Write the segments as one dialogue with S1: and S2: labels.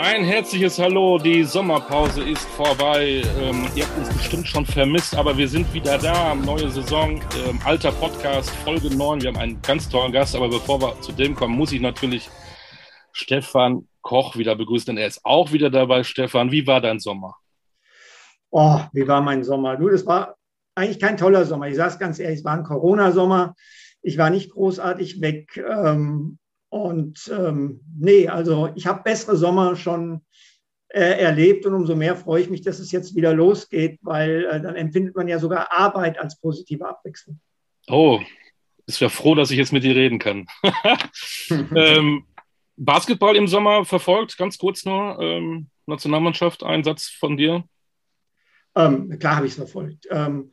S1: Ein herzliches Hallo, die Sommerpause ist vorbei. Ähm, ihr habt uns bestimmt schon vermisst, aber wir sind wieder da. Neue Saison, ähm, alter Podcast, Folge 9. Wir haben einen ganz tollen Gast, aber bevor wir zu dem kommen, muss ich natürlich Stefan Koch wieder begrüßen, denn er ist auch wieder dabei. Stefan, wie war dein Sommer?
S2: Oh, wie war mein Sommer? Du, das war eigentlich kein toller Sommer. Ich sage es ganz ehrlich, es war ein Corona-Sommer. Ich war nicht großartig weg. Ähm, und ähm, nee, also ich habe bessere Sommer schon äh, erlebt und umso mehr freue ich mich, dass es jetzt wieder losgeht, weil äh, dann empfindet man ja sogar Arbeit als positive Abwechslung.
S1: Oh, ist ja froh, dass ich jetzt mit dir reden kann. ähm, Basketball im Sommer verfolgt, ganz kurz nur. Ähm, Nationalmannschaft, ein Satz von dir?
S2: Ähm, klar habe ich es verfolgt. Ähm,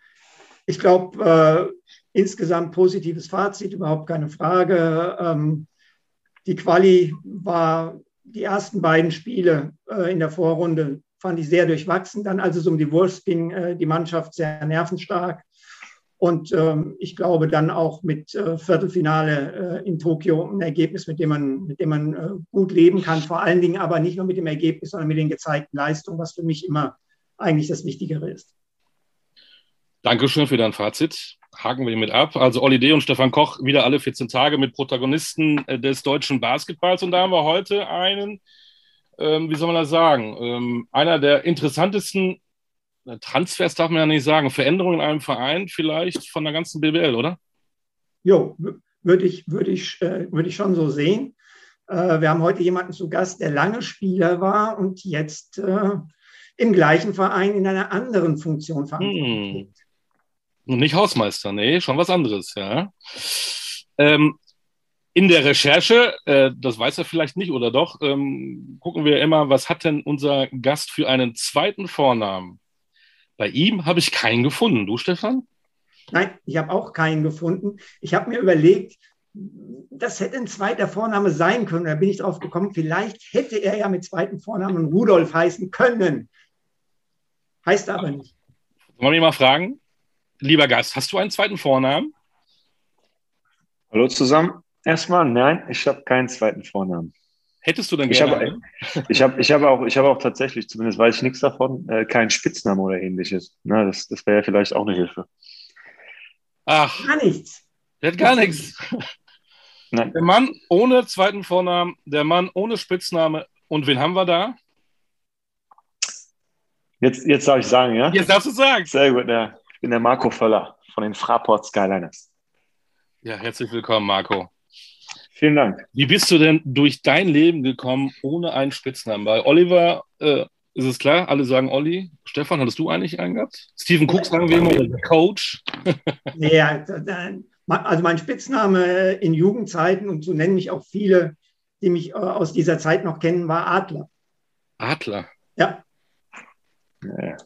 S2: ich glaube, äh, insgesamt positives Fazit, überhaupt keine Frage. Die Quali war die ersten beiden Spiele äh, in der Vorrunde, fand ich sehr durchwachsen. Dann, als es um die Wurst ging, äh, die Mannschaft sehr nervenstark. Und ähm, ich glaube dann auch mit äh, Viertelfinale äh, in Tokio ein Ergebnis, mit dem man, mit dem man äh, gut leben kann. Vor allen Dingen aber nicht nur mit dem Ergebnis, sondern mit den gezeigten Leistungen, was für mich immer eigentlich das Wichtigere ist.
S1: Dankeschön für dein Fazit haken wir mit ab. Also Olli D. und Stefan Koch wieder alle 14 Tage mit Protagonisten äh, des deutschen Basketballs. Und da haben wir heute einen, ähm, wie soll man das sagen, ähm, einer der interessantesten äh, Transfers, darf man ja nicht sagen, Veränderungen in einem Verein vielleicht von der ganzen BWL, oder?
S2: Jo, würde ich, würd ich, äh, würd ich schon so sehen. Äh, wir haben heute jemanden zu Gast, der lange Spieler war und jetzt äh, im gleichen Verein in einer anderen Funktion verantwortlich hm.
S1: Nicht Hausmeister, nee, schon was anderes, ja. Ähm, in der Recherche, äh, das weiß er vielleicht nicht oder doch, ähm, gucken wir immer, was hat denn unser Gast für einen zweiten Vornamen? Bei ihm habe ich keinen gefunden. Du, Stefan?
S2: Nein, ich habe auch keinen gefunden. Ich habe mir überlegt, das hätte ein zweiter Vorname sein können. Da bin ich drauf gekommen, vielleicht hätte er ja mit zweiten Vornamen Rudolf heißen können. Heißt aber nicht.
S1: Wollen wir ihn mal fragen? Lieber Gast, hast du einen zweiten Vornamen?
S3: Hallo zusammen. Erstmal, nein, ich habe keinen zweiten Vornamen.
S1: Hättest du denn
S3: gerne? Ich habe ich hab, ich hab auch, hab auch tatsächlich, zumindest weiß ich nichts davon, äh, keinen Spitznamen oder ähnliches. Na, das das wäre ja vielleicht auch eine Hilfe.
S1: Ach.
S2: Gar nichts.
S1: Der hat gar nichts. Nein. Der Mann ohne zweiten Vornamen, der Mann ohne Spitzname. Und wen haben wir da?
S3: Jetzt, jetzt darf ich sagen, ja?
S1: Jetzt darfst du sagen.
S3: Sehr gut, ja bin der Marco Völler von den Fraport Skyliners.
S1: Ja, herzlich willkommen, Marco.
S3: Vielen Dank.
S1: Wie bist du denn durch dein Leben gekommen ohne einen Spitznamen? Bei Oliver äh, ist es klar, alle sagen Olli. Stefan, hattest du eigentlich einen gehabt? Stephen Cook sagen wir immer, der Coach.
S2: ja, also mein Spitzname in Jugendzeiten und so nennen mich auch viele, die mich äh, aus dieser Zeit noch kennen, war Adler.
S1: Adler?
S2: Ja.
S1: ja.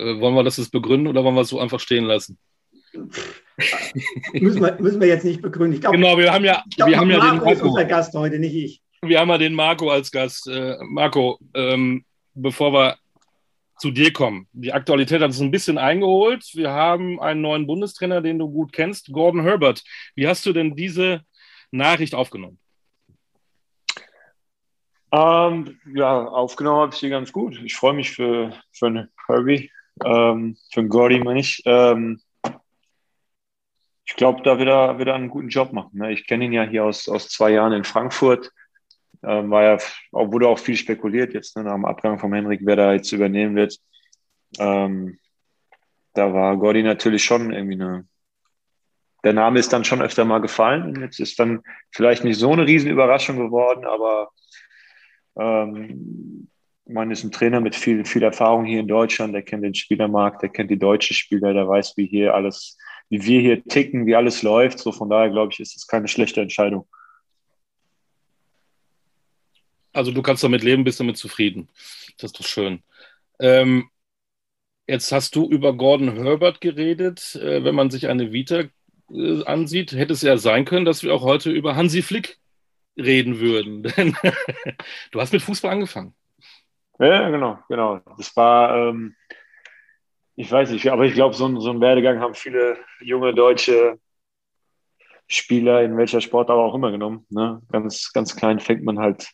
S1: Äh, wollen wir das begründen oder wollen wir es so einfach stehen lassen?
S2: müssen, wir, müssen wir jetzt nicht begründen.
S1: Ich glaub, genau, wir haben ja, glaub, wir haben ja den
S2: Marco ist unser Gast heute, nicht ich.
S1: Wir haben ja den Marco als Gast. Äh, Marco, ähm, bevor wir zu dir kommen. Die Aktualität hat es ein bisschen eingeholt. Wir haben einen neuen Bundestrainer, den du gut kennst, Gordon Herbert. Wie hast du denn diese Nachricht aufgenommen?
S3: Ähm, ja, aufgenommen habe ich sie ganz gut. Ich freue mich für, für Herbie ähm, für Gordy meine ich. Ähm, ich glaube, da wird er, wird er einen guten Job machen. Ne? Ich kenne ihn ja hier aus, aus zwei Jahren in Frankfurt. Ähm, war ja, wurde auch viel spekuliert jetzt ne, nach dem Abgang von Henrik, wer da jetzt übernehmen wird. Ähm, da war Gordy natürlich schon irgendwie eine. Der Name ist dann schon öfter mal gefallen. Und jetzt ist dann vielleicht nicht so eine Riesenüberraschung geworden, aber ähm, man ist ein Trainer mit viel, viel Erfahrung hier in Deutschland, der kennt den Spielermarkt, der kennt die deutschen Spieler, der weiß, wie hier alles, wie wir hier ticken, wie alles läuft. So von daher glaube ich, ist es keine schlechte Entscheidung.
S1: Also du kannst damit leben, bist damit zufrieden. Das ist doch schön. Ähm, jetzt hast du über Gordon Herbert geredet. Äh, wenn man sich eine Vita äh, ansieht, hätte es ja sein können, dass wir auch heute über Hansi Flick reden würden. du hast mit Fußball angefangen.
S3: Ja, genau, genau. Das war, ähm, ich weiß nicht, aber ich glaube, so, so einen Werdegang haben viele junge deutsche Spieler in welcher Sport aber auch immer genommen. Ne? Ganz, ganz klein fängt man halt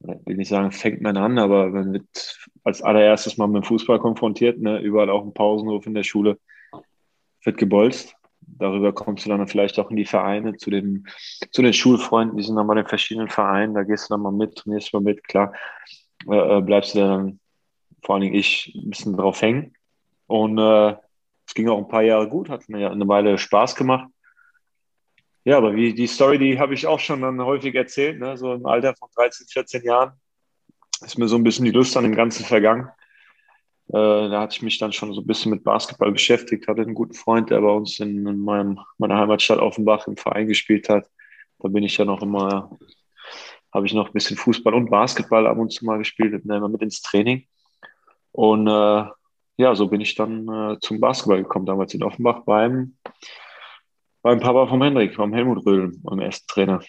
S3: will nicht sagen, fängt man an, aber man wird als allererstes mal mit dem Fußball konfrontiert, ne? überall auch im Pausenhof in der Schule wird gebolzt. Darüber kommst du dann vielleicht auch in die Vereine, zu den, zu den Schulfreunden, die sind dann mal in verschiedenen Vereinen, da gehst du dann mal mit, trainierst mal mit, klar, äh, äh bleibst du dann, vor allen Dingen ich, ein bisschen drauf hängen. Und äh, es ging auch ein paar Jahre gut, hat mir eine Weile Spaß gemacht. Ja, aber wie die Story, die habe ich auch schon dann häufig erzählt, ne? so im Alter von 13, 14 Jahren ist mir so ein bisschen die Lust an dem Ganzen vergangen. Äh, da hatte ich mich dann schon so ein bisschen mit Basketball beschäftigt, hatte einen guten Freund, der bei uns in, in meinem, meiner Heimatstadt Offenbach im Verein gespielt hat. Da bin ich ja noch immer, habe ich noch ein bisschen Fußball und Basketball ab und zu mal gespielt, immer mit ins Training. Und äh, ja, so bin ich dann äh, zum Basketball gekommen, damals in Offenbach beim beim Papa vom Hendrik, beim Helmut Röhl, beim ersten Trainer.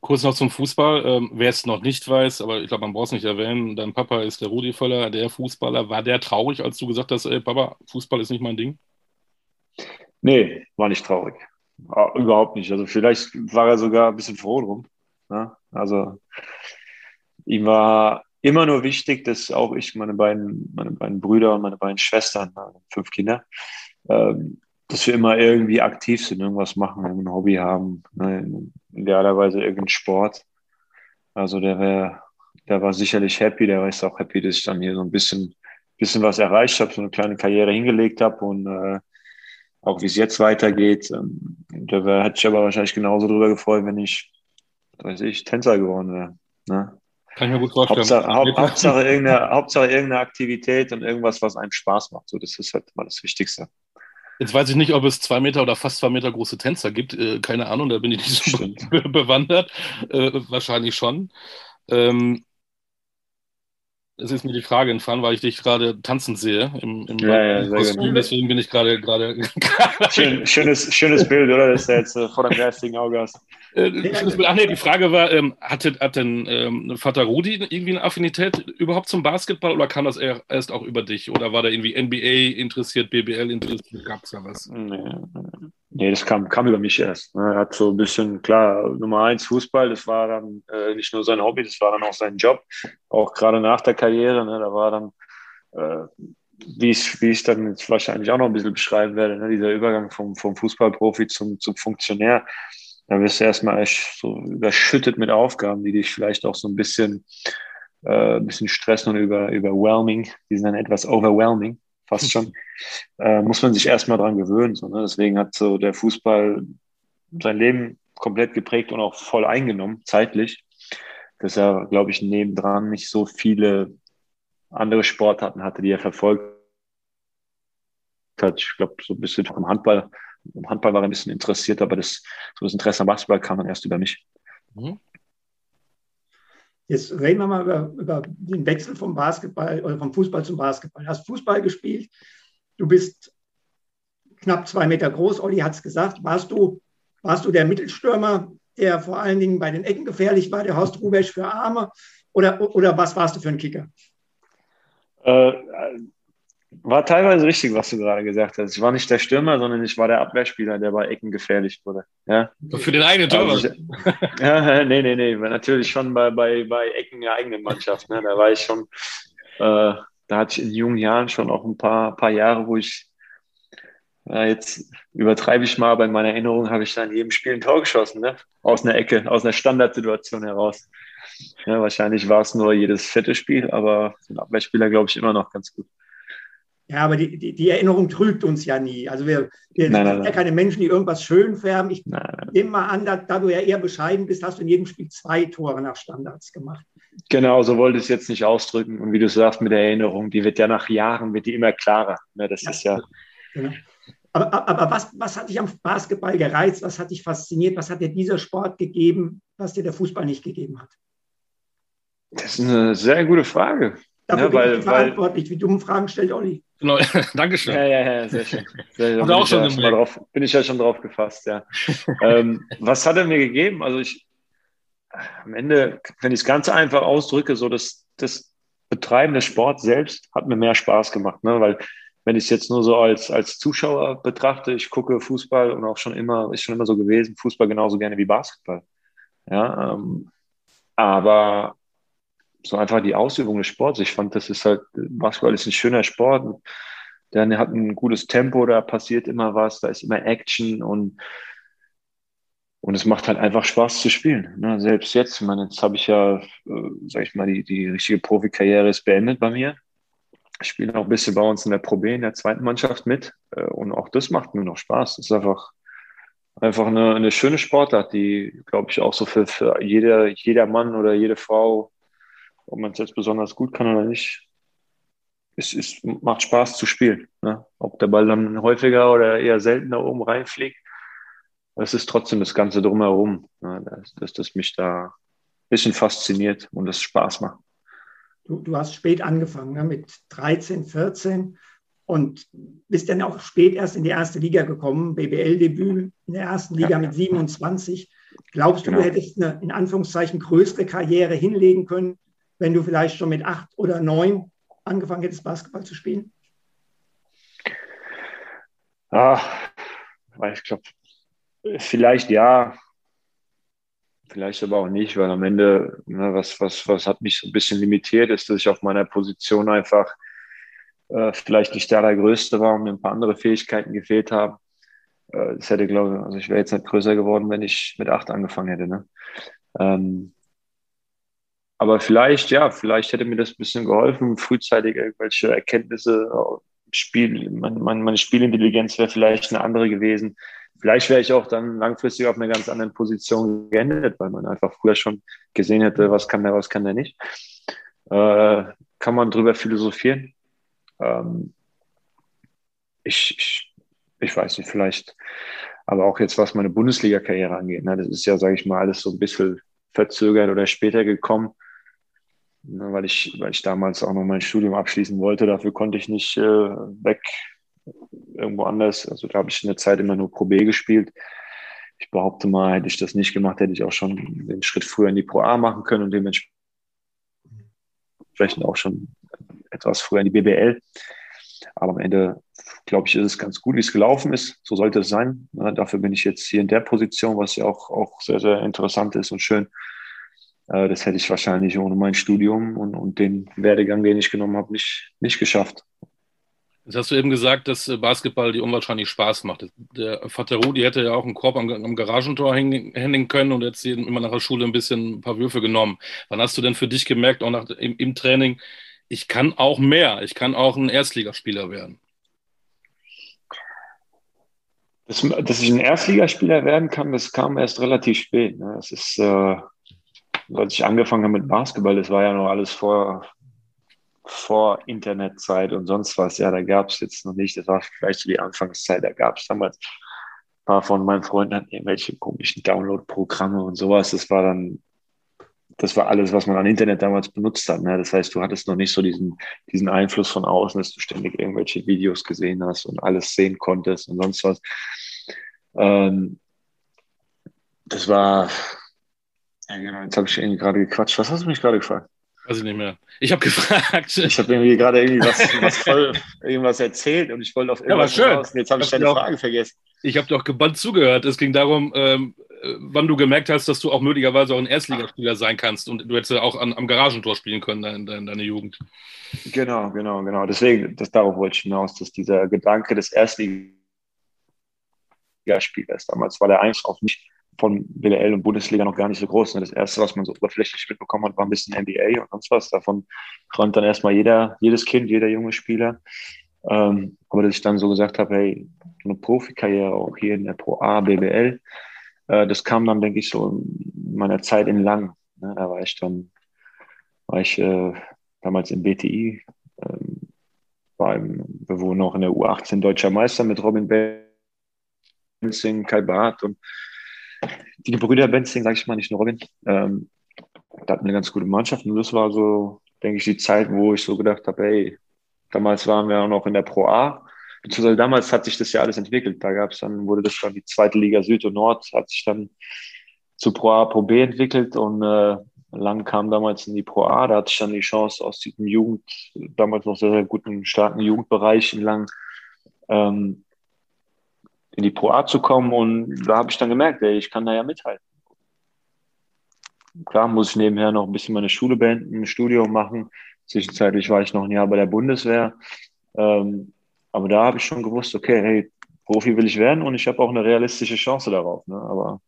S1: Kurz noch zum Fußball. Ähm, wer es noch nicht weiß, aber ich glaube, man braucht es nicht erwähnen, dein Papa ist der Rudi Völler, der Fußballer. War der traurig, als du gesagt hast, ey, Papa, Fußball ist nicht mein Ding?
S3: Nee, war nicht traurig. Ah, überhaupt nicht. Also vielleicht war er sogar ein bisschen froh drum. Ne? Also ihm war immer nur wichtig, dass auch ich, meine beiden, meine beiden Brüder und meine beiden Schwestern, fünf Kinder, ähm, dass wir immer irgendwie aktiv sind, irgendwas machen, ein Hobby haben, ne? idealerweise irgendeinen Sport. Also der wäre, der war sicherlich happy, der ist auch happy, dass ich dann hier so ein bisschen, bisschen was erreicht habe, so eine kleine Karriere hingelegt habe und äh, auch wie es jetzt weitergeht. Ähm, wär, hätte sich aber wahrscheinlich genauso drüber gefreut, wenn ich, weiß ich, Tänzer geworden wäre. Ne?
S1: Kann ich mir gut vorstellen.
S3: Hauptsache, Haupt, Hauptsache, irgendeine, Hauptsache irgendeine Aktivität und irgendwas, was einem Spaß macht. So, das ist halt mal das Wichtigste.
S1: Jetzt weiß ich nicht, ob es zwei Meter oder fast zwei Meter große Tänzer gibt. Äh, keine Ahnung, da bin ich nicht so be bewandert. Äh, wahrscheinlich schon. Ähm, es ist mir die Frage entfallen, weil ich dich gerade tanzen sehe im, im
S3: ja, ja, Kostüm.
S1: Deswegen bin ich gerade gerade.
S3: Schön, schönes, schönes Bild, oder? Das ist jetzt äh, vor deinem geistigen Auge hast.
S1: Äh, Ach nee, die Frage war, ähm, hatte, hat denn ähm, Vater Rudi irgendwie eine Affinität überhaupt zum Basketball oder kam das erst auch über dich? Oder war der irgendwie NBA interessiert, BBL interessiert? Gab es da was?
S3: Nee, nee, das kam, kam über mich erst. Ne? Er hat so ein bisschen, klar, Nummer eins Fußball, das war dann äh, nicht nur sein Hobby, das war dann auch sein Job. Auch gerade nach der Karriere, ne? da war dann äh, wie ich, wie ich dann jetzt wahrscheinlich auch noch ein bisschen beschreiben werde, ne? dieser Übergang vom, vom Fußballprofi zum, zum Funktionär da wirst du erstmal so überschüttet mit Aufgaben, die dich vielleicht auch so ein bisschen, äh, ein bisschen stressen und über, überwhelming. Die sind dann etwas overwhelming, fast schon. äh, muss man sich erstmal dran gewöhnen. So, ne? Deswegen hat so der Fußball sein Leben komplett geprägt und auch voll eingenommen, zeitlich. Dass er, glaube ich, nebendran nicht so viele andere Sportarten hatte, die er verfolgt hat. Ich glaube, so ein bisschen vom Handball im Handball war er ein bisschen interessiert, aber das, so das Interesse am Basketball kam dann erst über mich. Mhm.
S2: Jetzt reden wir mal über, über, den Wechsel vom Basketball oder vom Fußball zum Basketball. Du hast Fußball gespielt, du bist knapp zwei Meter groß, Olli hat es gesagt. Warst du, warst du der Mittelstürmer, der vor allen Dingen bei den Ecken gefährlich war, der Horst Rubesch für Arme? Oder, oder was warst du für ein Kicker?
S3: Äh, war teilweise richtig, was du gerade gesagt hast. Ich war nicht der Stürmer, sondern ich war der Abwehrspieler, der bei Ecken gefährlich wurde. Ja?
S1: Für den eigenen Tor? Also
S3: ja, nee, nee, nee. Natürlich schon bei, bei, bei Ecken der eigenen Mannschaft. Ne? Da war ich schon, äh, da hatte ich in jungen Jahren schon auch ein paar, paar Jahre, wo ich, ja, jetzt übertreibe ich mal, bei meiner Erinnerung habe ich dann in jedem Spiel ein Tor geschossen, ne? aus einer Ecke, aus einer Standardsituation heraus. Ja, wahrscheinlich war es nur jedes vierte Spiel, aber ein Abwehrspieler glaube ich immer noch ganz gut.
S2: Ja, aber die, die, die, Erinnerung trügt uns ja nie. Also wir, wir nein, sind nein, ja keine Menschen, die irgendwas schön färben. Ich nehme mal an, da, da, du ja eher bescheiden bist, hast du in jedem Spiel zwei Tore nach Standards gemacht.
S3: Genau, so wollte ich es jetzt nicht ausdrücken. Und wie du sagst mit der Erinnerung, die wird ja nach Jahren, wird die immer klarer. Ne, das ja, ist ja...
S2: Genau. Aber, aber was, was hat dich am Basketball gereizt? Was hat dich fasziniert? Was hat dir dieser Sport gegeben, was dir der Fußball nicht gegeben hat?
S3: Das ist eine sehr gute Frage.
S2: Dafür ja, bin weil, ich verantwortlich. Wie dumme Fragen stellt Olli.
S1: Genau, Dankeschön.
S3: Ja, ja, ja, sehr schön. Sehr, bin, auch ich schon ja schon drauf, bin ich ja schon drauf gefasst, ja. ähm, was hat er mir gegeben? Also ich, am Ende, wenn ich es ganz einfach ausdrücke, so das, das Betreiben des Sports selbst hat mir mehr Spaß gemacht, ne? weil wenn ich es jetzt nur so als, als Zuschauer betrachte, ich gucke Fußball und auch schon immer, ist schon immer so gewesen, Fußball genauso gerne wie Basketball. Ja, ähm, aber so einfach die Ausübung des Sports. Ich fand, das ist halt, Basketball ist ein schöner Sport. Der hat ein gutes Tempo, da passiert immer was, da ist immer Action und und es macht halt einfach Spaß zu spielen. Ne? Selbst jetzt, ich meine, jetzt habe ich ja, äh, sag ich mal, die, die richtige Profikarriere ist beendet bei mir. Ich spiele noch ein bisschen bei uns in der Pro B in der zweiten Mannschaft mit. Äh, und auch das macht mir noch Spaß. Das ist einfach, einfach eine, eine schöne Sportart, die, glaube ich, auch so für, für jeder, jeder Mann oder jede Frau, ob man es jetzt besonders gut kann oder nicht, es, es macht Spaß zu spielen. Ne? Ob der Ball dann häufiger oder eher seltener oben reinfliegt, es ist trotzdem das Ganze drumherum, ne? dass, dass das mich da ein bisschen fasziniert und es Spaß macht.
S2: Du, du hast spät angefangen, ne? mit 13, 14 und bist dann auch spät erst in die erste Liga gekommen, BBL-Debüt in der ersten Liga ja. mit 27. Glaubst du, genau. du hättest eine in Anführungszeichen größere Karriere hinlegen können, wenn du vielleicht schon mit acht oder neun angefangen hättest, Basketball zu spielen?
S3: Ah, ich glaube, vielleicht ja, vielleicht aber auch nicht, weil am Ende, ne, was, was, was hat mich so ein bisschen limitiert, ist, dass ich auf meiner Position einfach äh, vielleicht nicht der Größte war und mir ein paar andere Fähigkeiten gefehlt haben. Äh, das hätte, glaube ich, also ich wäre jetzt nicht größer geworden, wenn ich mit acht angefangen hätte. Ne? Ähm, aber vielleicht, ja, vielleicht hätte mir das ein bisschen geholfen, frühzeitig irgendwelche Erkenntnisse, Spiel, meine, meine Spielintelligenz wäre vielleicht eine andere gewesen. Vielleicht wäre ich auch dann langfristig auf einer ganz anderen Position geendet, weil man einfach früher schon gesehen hätte, was kann der, was kann der nicht. Äh, kann man drüber philosophieren. Ähm, ich, ich, ich weiß nicht, vielleicht, aber auch jetzt, was meine Bundesliga-Karriere angeht, ne, das ist ja, sage ich mal, alles so ein bisschen verzögert oder später gekommen, weil, ich, weil ich damals auch noch mein Studium abschließen wollte. Dafür konnte ich nicht äh, weg irgendwo anders. Also da habe ich in der Zeit immer nur Pro B gespielt. Ich behaupte mal, hätte ich das nicht gemacht, hätte ich auch schon den Schritt früher in die Pro A machen können und dementsprechend auch schon etwas früher in die BBL. Aber am Ende, glaube ich, ist es ganz gut, wie es gelaufen ist. So sollte es sein. Ja, dafür bin ich jetzt hier in der Position, was ja auch, auch sehr, sehr interessant ist und schön. Äh, das hätte ich wahrscheinlich ohne mein Studium und, und den Werdegang, den ich genommen habe, nicht, nicht geschafft.
S1: Jetzt hast du eben gesagt, dass äh, Basketball dir unwahrscheinlich Spaß macht. Der Vater Rudi hätte ja auch einen Korb am, am Garagentor hängen können und jetzt immer nach der Schule ein bisschen ein paar Würfe genommen. Wann hast du denn für dich gemerkt, auch nach, im, im Training, ich kann auch mehr, ich kann auch ein Erstligaspieler werden.
S3: Das, dass ich ein Erstligaspieler werden kann, das kam erst relativ spät. Ne? Das ist, äh, als ich angefangen habe mit Basketball, das war ja noch alles vor, vor Internetzeit und sonst was. Ja, da gab es jetzt noch nicht, das war vielleicht so die Anfangszeit, da gab es damals ein paar von meinen Freunden hatten irgendwelche komischen Download-Programme und sowas. Das war dann das war alles, was man an Internet damals benutzt hat. Ne? Das heißt, du hattest noch nicht so diesen, diesen Einfluss von außen, dass du ständig irgendwelche Videos gesehen hast und alles sehen konntest und sonst was. Ähm, das war, ja genau, jetzt habe ich irgendwie gerade gequatscht. Was hast du mich gerade gefragt?
S1: Weiß ich nicht mehr. Ich habe gefragt.
S3: Ich habe irgendwie gerade irgendwie was, was voll, irgendwas erzählt und ich wollte auf
S1: irgendwas ja, schön.
S3: Jetzt habe ich deine Frage vergessen.
S1: Ich habe doch gebannt zugehört. Es ging darum, ähm, äh, wann du gemerkt hast, dass du auch möglicherweise auch ein Erstligaspieler sein kannst und du hättest ja auch an, am Garagentor spielen können in, in deiner Jugend.
S3: Genau, genau, genau. Deswegen, das, darauf wollte ich hinaus, dass dieser Gedanke des Erstligaspielers damals war der eigentlich auch nicht von BWL und Bundesliga noch gar nicht so groß. Das erste, was man so oberflächlich mitbekommen hat, war ein bisschen NBA und sonst was. Davon träumt dann erstmal jeder, jedes Kind, jeder junge Spieler. Ähm, aber dass ich dann so gesagt habe, hey, eine Profikarriere auch hier in der Pro A, BBL, äh, das kam dann, denke ich, so in meiner Zeit in Lang. Ne? Da war ich dann, war ich äh, damals im BTI, ähm, war im, wir wurden auch in der U18 deutscher Meister mit Robin Benzing, Kai Barth und die Brüder Benzing, sage ich mal, nicht nur Robin. Ähm, da hatten eine ganz gute Mannschaft und das war so, denke ich, die Zeit, wo ich so gedacht habe, hey, damals waren wir auch noch in der Pro A beziehungsweise damals hat sich das ja alles entwickelt. Da gab es dann, wurde das dann die zweite Liga Süd und Nord, hat sich dann zu Pro A, Pro B entwickelt und äh, Lang kam damals in die Pro A. Da hatte ich dann die Chance aus diesem Jugend, damals noch sehr, sehr guten, starken Jugendbereich in Lang, ähm, in die Pro A zu kommen. Und da habe ich dann gemerkt, ey, ich kann da ja mithalten. klar muss ich nebenher noch ein bisschen meine Schule beenden, ein Studium machen. Zwischenzeitlich war ich noch ein Jahr bei der Bundeswehr. Ähm, aber da habe ich schon gewusst, okay, hey, Profi will ich werden und ich habe auch eine realistische Chance darauf. Ne? Aber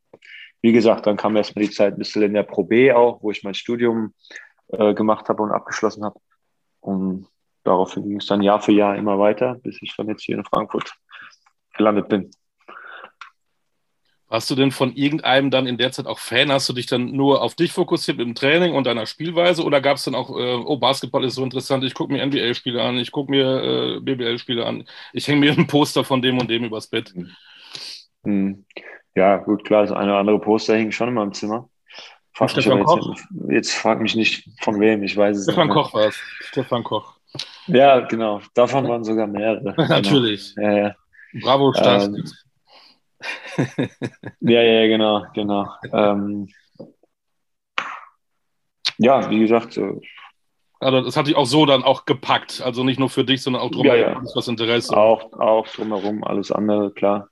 S3: wie gesagt, dann kam erstmal die Zeit ein bisschen in der Pro B auch, wo ich mein Studium äh, gemacht habe und abgeschlossen habe. Und daraufhin ging es dann Jahr für Jahr immer weiter, bis ich dann jetzt hier in Frankfurt gelandet bin.
S1: Hast du denn von irgendeinem dann in der Zeit auch Fan? Hast du dich dann nur auf dich fokussiert im Training und deiner Spielweise oder gab es dann auch, äh, oh, Basketball ist so interessant, ich gucke mir NBA-Spiele an, ich gucke mir äh, BBL-Spiele an, ich hänge mir ein Poster von dem und dem übers Bett?
S3: Hm. Ja, gut, klar, das eine oder andere Poster hängt schon in meinem Zimmer. Frag Stefan Koch? Jetzt, jetzt, frag mich nicht von wem, ich weiß es
S1: Stefan nicht. Stefan Koch war es. Stefan Koch.
S3: Ja, genau. Davon waren sogar mehrere.
S1: Natürlich.
S3: Genau. Ja, ja.
S1: Bravo, Stars. Ähm,
S3: ja, ja, genau, genau. Ähm, ja, wie gesagt. Äh,
S1: also das hat dich auch so dann auch gepackt. Also nicht nur für dich, sondern auch
S3: drumherum. Ja, ja.
S1: Das Interesse.
S3: Auch, auch drumherum, alles andere, klar.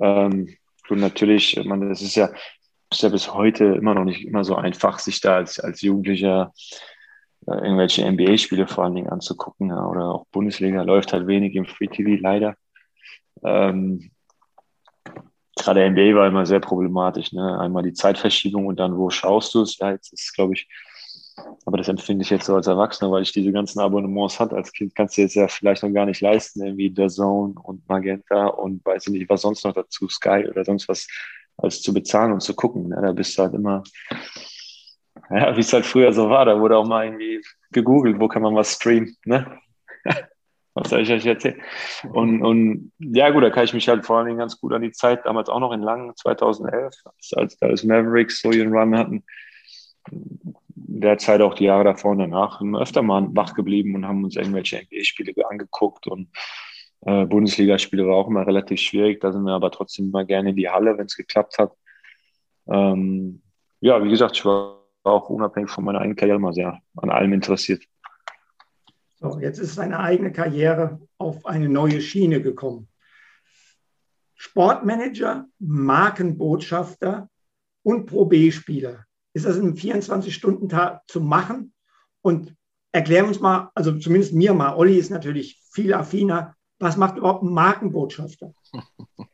S3: Ähm, und natürlich, ich meine, das ist ja, ist ja bis heute immer noch nicht immer so einfach, sich da als, als Jugendlicher äh, irgendwelche NBA-Spiele vor allen Dingen anzugucken. Ja, oder auch Bundesliga läuft halt wenig im Free TV leider. Ähm, gerade NBA war immer sehr problematisch. Ne? Einmal die Zeitverschiebung und dann, wo schaust du es? Ja, jetzt ist, glaube ich, aber das empfinde ich jetzt so als Erwachsener, weil ich diese ganzen Abonnements hatte. Als Kind kannst du jetzt ja vielleicht noch gar nicht leisten, irgendwie The Zone und Magenta und weiß ich nicht, was sonst noch dazu, Sky oder sonst was, als zu bezahlen und zu gucken. Ne? Da bist du halt immer, ja, wie es halt früher so war, da wurde auch mal irgendwie gegoogelt, wo kann man was streamen, ne? Was soll ich euch erzählen? Und, und ja, gut, da kann ich mich halt vor allen Dingen ganz gut an die Zeit damals auch noch in Langen, 2011, als das Mavericks so ihren Run hatten. Derzeit auch die Jahre davor und danach öfter mal wach geblieben und haben uns irgendwelche NBA-Spiele angeguckt und äh, Bundesligaspiele war auch immer relativ schwierig. Da sind wir aber trotzdem immer gerne in die Halle, wenn es geklappt hat. Ähm, ja, wie gesagt, ich war auch unabhängig von meiner eigenen Karriere immer sehr an allem interessiert.
S2: So, jetzt ist seine eigene Karriere auf eine neue Schiene gekommen. Sportmanager, Markenbotschafter und Pro B-Spieler. Ist das in einem 24-Stunden-Tag zu machen? Und erklären uns mal, also zumindest mir mal, Olli ist natürlich viel affiner. Was macht überhaupt ein Markenbotschafter?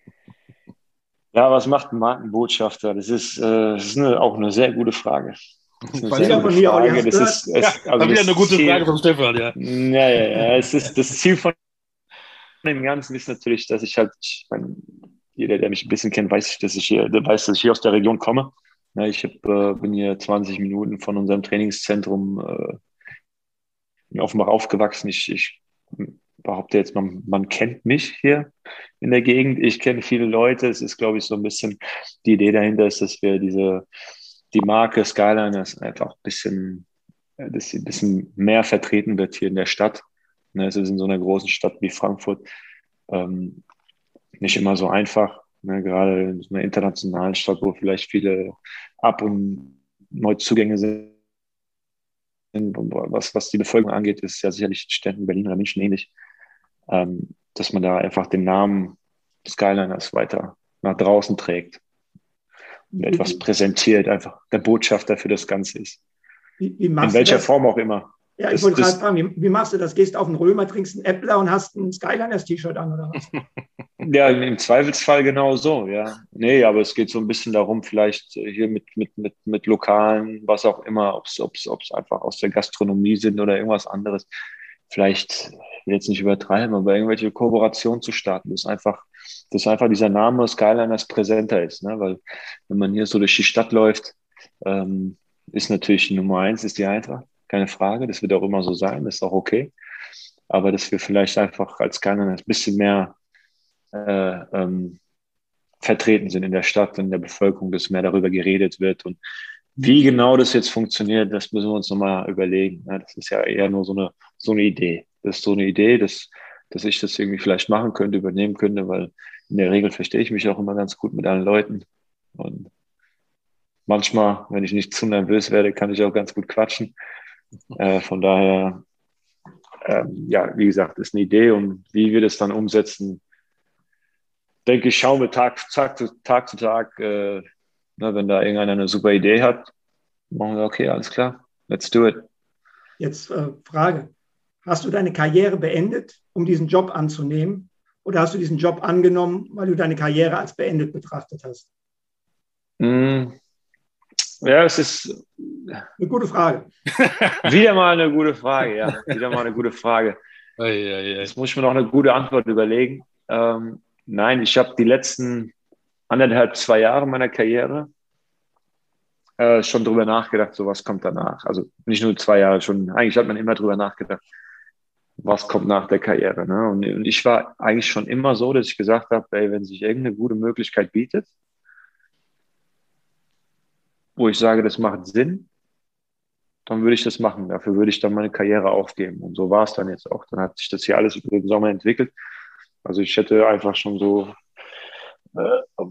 S3: Ja, was macht ein Markenbotschafter? Das ist, äh, das ist eine, auch eine sehr gute Frage.
S1: Das ist eine, von mir, Frage. Das ist, es, ja, also wieder eine gute Ziel, Frage von Stefan, ja.
S3: Ja, ja, ja. Es ist, das Ziel von dem Ganzen ist natürlich, dass ich halt, ich meine, jeder, der mich ein bisschen kennt, weiß, dass ich hier, weiß, dass ich hier aus der Region komme. Ja, ich hab, äh, bin hier 20 Minuten von unserem Trainingszentrum äh, in Offenbach aufgewachsen. Ich, ich behaupte jetzt, man, man kennt mich hier in der Gegend. Ich kenne viele Leute. Es ist, glaube ich, so ein bisschen die Idee dahinter ist, dass wir diese die Marke Skyline ist einfach ein bisschen, dass sie ein bisschen mehr vertreten wird hier in der Stadt. Ne, es ist in so einer großen Stadt wie Frankfurt ähm, nicht immer so einfach. Ne, gerade in so einer internationalen Stadt, wo vielleicht viele Ab- und Neuzugänge sind. Was, was die Bevölkerung angeht, ist ja sicherlich Städten Berlin oder München ähnlich, ähm, dass man da einfach den Namen Skyliners weiter nach draußen trägt etwas präsentiert, einfach der Botschafter für das Ganze ist. Wie, wie In welcher Form auch immer.
S2: Ja, ich wollte gerade fragen, wie, wie, machst du das? Gehst auf den Römer, trinkst einen Äppler und hast ein Skyliners-T-Shirt an oder was?
S3: ja, im Zweifelsfall genau so, ja. Nee, aber es geht so ein bisschen darum, vielleicht hier mit, mit, mit, mit Lokalen, was auch immer, ob es einfach aus der Gastronomie sind oder irgendwas anderes. Vielleicht, jetzt nicht übertreiben, aber irgendwelche Kooperationen zu starten, das ist einfach dass einfach dieser Name Skyliners präsenter ist. Ne? Weil wenn man hier so durch die Stadt läuft, ähm, ist natürlich Nummer eins ist die Eintracht, keine Frage. Das wird auch immer so sein, das ist auch okay. Aber dass wir vielleicht einfach als Skyliners ein bisschen mehr äh, ähm, vertreten sind in der Stadt, in der Bevölkerung, dass mehr darüber geredet wird. Und wie genau das jetzt funktioniert, das müssen wir uns nochmal überlegen. Ne? Das ist ja eher nur so eine, so eine Idee. Das ist so eine Idee, dass dass ich das irgendwie vielleicht machen könnte, übernehmen könnte, weil in der Regel verstehe ich mich auch immer ganz gut mit allen Leuten. Und manchmal, wenn ich nicht zu nervös werde, kann ich auch ganz gut quatschen. Äh, von daher, ähm, ja, wie gesagt, ist eine Idee und wie wir das dann umsetzen, denke ich, schauen wir Tag, Tag, zu Tag, Tag äh, ne, wenn da irgendeiner eine super Idee hat, Machen wir, okay, alles klar, let's do it.
S2: Jetzt äh, Frage. Hast du deine Karriere beendet, um diesen Job anzunehmen? Oder hast du diesen Job angenommen, weil du deine Karriere als beendet betrachtet hast?
S3: Mm. Ja, es ist
S2: eine gute Frage.
S3: wieder mal eine gute Frage, ja. Wieder mal eine gute Frage. Jetzt muss ich mir noch eine gute Antwort überlegen. Ähm, nein, ich habe die letzten anderthalb, zwei Jahre meiner Karriere äh, schon drüber nachgedacht, so was kommt danach. Also nicht nur zwei Jahre, schon, eigentlich hat man immer drüber nachgedacht, was kommt nach der Karriere. Ne? Und, und ich war eigentlich schon immer so, dass ich gesagt habe, wenn sich irgendeine gute Möglichkeit bietet, wo ich sage, das macht Sinn, dann würde ich das machen. Dafür würde ich dann meine Karriere aufgeben. Und so war es dann jetzt auch. Dann hat sich das hier alles über den Sommer entwickelt. Also ich hätte einfach schon so äh,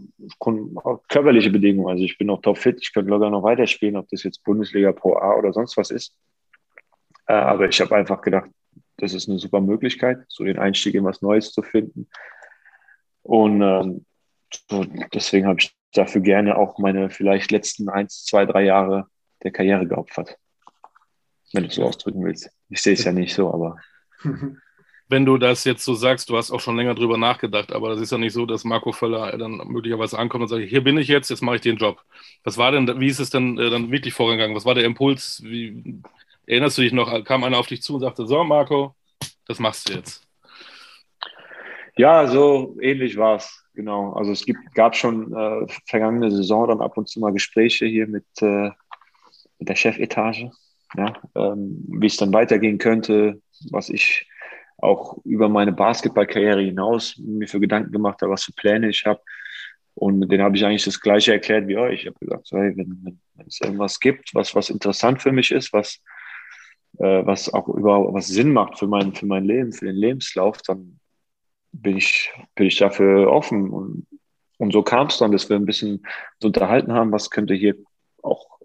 S3: körperliche Bedingungen. Also ich bin noch topfit, ich könnte locker noch weiterspielen, ob das jetzt Bundesliga Pro A oder sonst was ist. Äh, aber ich habe einfach gedacht, das ist eine super Möglichkeit, so den Einstieg in was Neues zu finden. Und ähm, so, deswegen habe ich dafür gerne auch meine vielleicht letzten eins, zwei, drei Jahre der Karriere geopfert. Wenn du es so ausdrücken willst. Ich sehe es ja nicht so, aber.
S1: Wenn du das jetzt so sagst, du hast auch schon länger drüber nachgedacht, aber das ist ja nicht so, dass Marco Völler dann möglicherweise ankommt und sagt, hier bin ich jetzt, jetzt mache ich den Job. Was war denn, wie ist es denn äh, dann wirklich vorgegangen? Was war der Impuls? Wie, erinnerst du dich noch, kam einer auf dich zu und sagte, so Marco, das machst du jetzt?
S3: Ja, so ähnlich war es, genau. Also es gibt, gab schon äh, vergangene Saison dann ab und zu mal Gespräche hier mit, äh, mit der Chefetage, ja, ähm, wie es dann weitergehen könnte, was ich auch über meine Basketballkarriere hinaus mir für Gedanken gemacht habe, was für Pläne ich habe. Und den habe ich eigentlich das Gleiche erklärt wie euch. Ich habe gesagt, so, hey, wenn, wenn, es irgendwas gibt, was, was interessant für mich ist, was, äh, was auch überhaupt was Sinn macht für mein, für mein Leben, für den Lebenslauf, dann bin ich, bin ich dafür offen. Und, und so kam es dann, dass wir ein bisschen unterhalten haben, was könnte hier auch,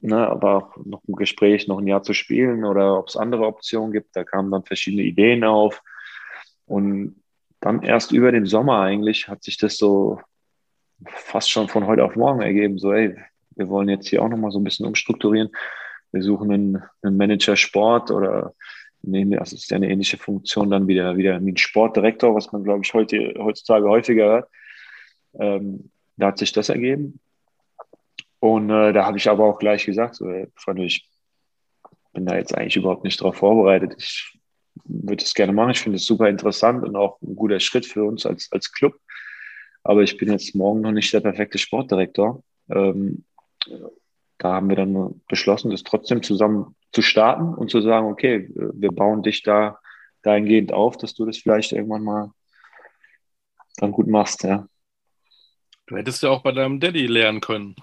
S3: ne, aber auch noch ein Gespräch, noch ein Jahr zu spielen oder ob es andere Optionen gibt. Da kamen dann verschiedene Ideen auf. Und dann erst über den Sommer eigentlich hat sich das so fast schon von heute auf morgen ergeben. So, ey, wir wollen jetzt hier auch nochmal so ein bisschen umstrukturieren. Wir suchen einen, einen Manager Sport oder nee, das ist ja eine ähnliche Funktion dann wieder, wieder wie ein Sportdirektor, was man, glaube ich, heute, heutzutage häufiger hört. Ähm, da hat sich das ergeben. Und äh, da habe ich aber auch gleich gesagt, so, Freunde, ich bin da jetzt eigentlich überhaupt nicht darauf vorbereitet. Ich würde es gerne machen. Ich finde es super interessant und auch ein guter Schritt für uns als, als Club. Aber ich bin jetzt morgen noch nicht der perfekte Sportdirektor. Ähm, da haben wir dann beschlossen, das trotzdem zusammen zu starten und zu sagen, okay, wir bauen dich da dahingehend auf, dass du das vielleicht irgendwann mal dann gut machst, ja.
S1: Du hättest ja auch bei deinem Daddy lernen können.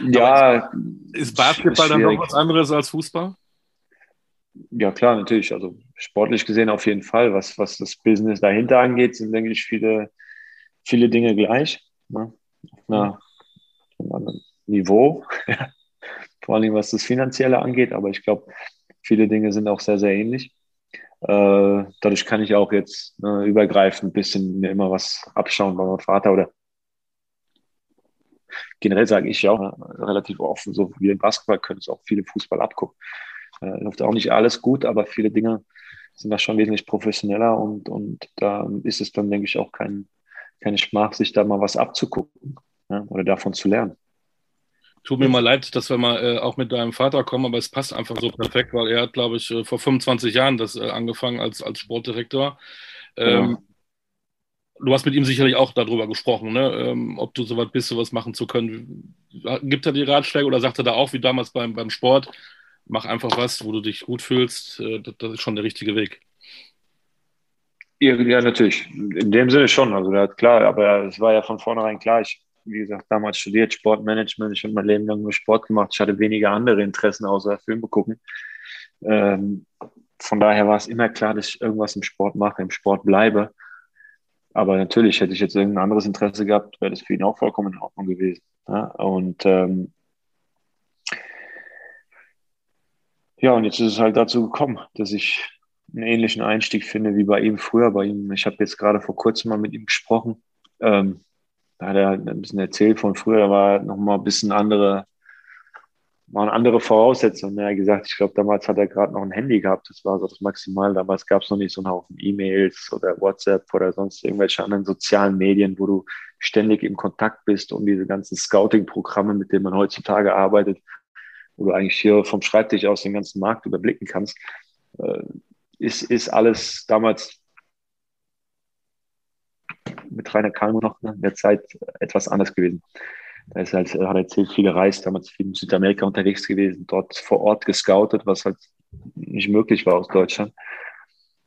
S3: ja.
S1: Ist Basketball dann noch was anderes als Fußball?
S3: Ja, klar, natürlich. Also sportlich gesehen auf jeden Fall. Was, was das Business dahinter angeht, sind, denke ich, viele, viele Dinge gleich. Ne? Auf einer, auf einem Niveau. vor allem was das Finanzielle angeht, aber ich glaube, viele Dinge sind auch sehr, sehr ähnlich. Äh, dadurch kann ich auch jetzt äh, übergreifend ein bisschen mir immer was abschauen bei meinem Vater oder generell sage ich ja auch äh, relativ offen, so wie im Basketball können es auch viele Fußball abgucken. Äh, läuft auch nicht alles gut, aber viele Dinge sind da schon wesentlich professioneller und, und da ist es dann, denke ich, auch kein, keine Schmach, sich da mal was abzugucken ja, oder davon zu lernen.
S1: Tut mir mal leid, dass wir mal äh, auch mit deinem Vater kommen, aber es passt einfach so perfekt, weil er hat, glaube ich, äh, vor 25 Jahren das äh, angefangen als, als Sportdirektor. Ähm, ja. Du hast mit ihm sicherlich auch darüber gesprochen, ne? ähm, ob du so weit bist, sowas machen zu können. Gibt er die Ratschläge oder sagt er da auch, wie damals beim, beim Sport, mach einfach was, wo du dich gut fühlst, äh, das, das, ist schon der richtige Weg.
S3: Ja, ja, natürlich. In dem Sinne schon. Also, klar, aber es war ja von vornherein klar, ich wie gesagt, damals studiert Sportmanagement. Ich habe mein Leben lang nur Sport gemacht. Ich hatte weniger andere Interessen außer Filme gucken. Ähm, von daher war es immer klar, dass ich irgendwas im Sport mache, im Sport bleibe. Aber natürlich hätte ich jetzt irgendein anderes Interesse gehabt, wäre das für ihn auch vollkommen in Ordnung gewesen. Ja? Und ähm, ja, und jetzt ist es halt dazu gekommen, dass ich einen ähnlichen Einstieg finde wie bei ihm früher. Bei ihm, ich habe jetzt gerade vor kurzem mal mit ihm gesprochen. Ähm, da hat er ein bisschen erzählt von früher, da war noch mal ein bisschen andere, waren andere Voraussetzungen. Er hat gesagt, ich glaube, damals hat er gerade noch ein Handy gehabt. Das war so das Maximal. Damals gab es noch nicht so einen Haufen E-Mails oder WhatsApp oder sonst irgendwelche anderen sozialen Medien, wo du ständig im Kontakt bist und diese ganzen Scouting-Programme, mit denen man heutzutage arbeitet, wo du eigentlich hier vom Schreibtisch aus den ganzen Markt überblicken kannst, äh, ist, ist alles damals mit Rainer Kalmo noch in der Zeit etwas anders gewesen. Er ist halt, hat erzählt, viel gereist, damals viel in Südamerika unterwegs gewesen, dort vor Ort gescoutet, was halt nicht möglich war aus Deutschland.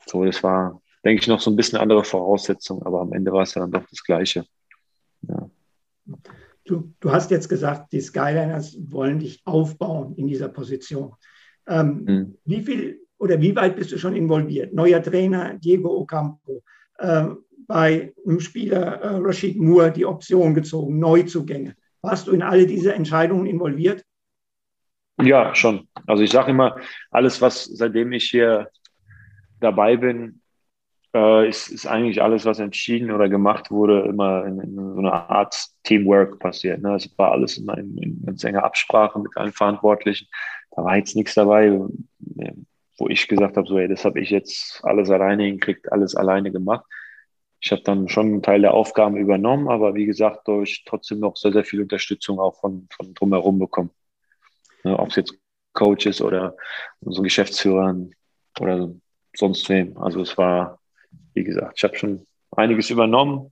S3: So, das war, denke ich, noch so ein bisschen andere Voraussetzung, aber am Ende war es dann doch das Gleiche. Ja.
S2: Du, du hast jetzt gesagt, die Skyliners wollen dich aufbauen in dieser Position. Ähm, hm. Wie viel oder wie weit bist du schon involviert? Neuer Trainer Diego Ocampo, äh, bei einem Spieler äh, Rashid Moore die Option gezogen, Neuzugänge. Warst du in alle diese Entscheidungen involviert?
S3: Ja, schon. Also ich sage immer, alles, was seitdem ich hier dabei bin, äh, ist, ist eigentlich alles, was entschieden oder gemacht wurde, immer in, in so einer Art Teamwork passiert. Ne? Es war alles immer in, in ganz enger Absprache mit allen Verantwortlichen. Da war jetzt nichts dabei, wo ich gesagt habe, so, ey, das habe ich jetzt alles alleine hingekriegt, alles alleine gemacht ich habe dann schon einen Teil der Aufgaben übernommen, aber wie gesagt, durch trotzdem noch sehr, sehr viel Unterstützung auch von, von drumherum bekommen. Ne, Ob es jetzt Coaches oder unsere Geschäftsführer oder sonst wem. Also es war, wie gesagt, ich habe schon einiges übernommen,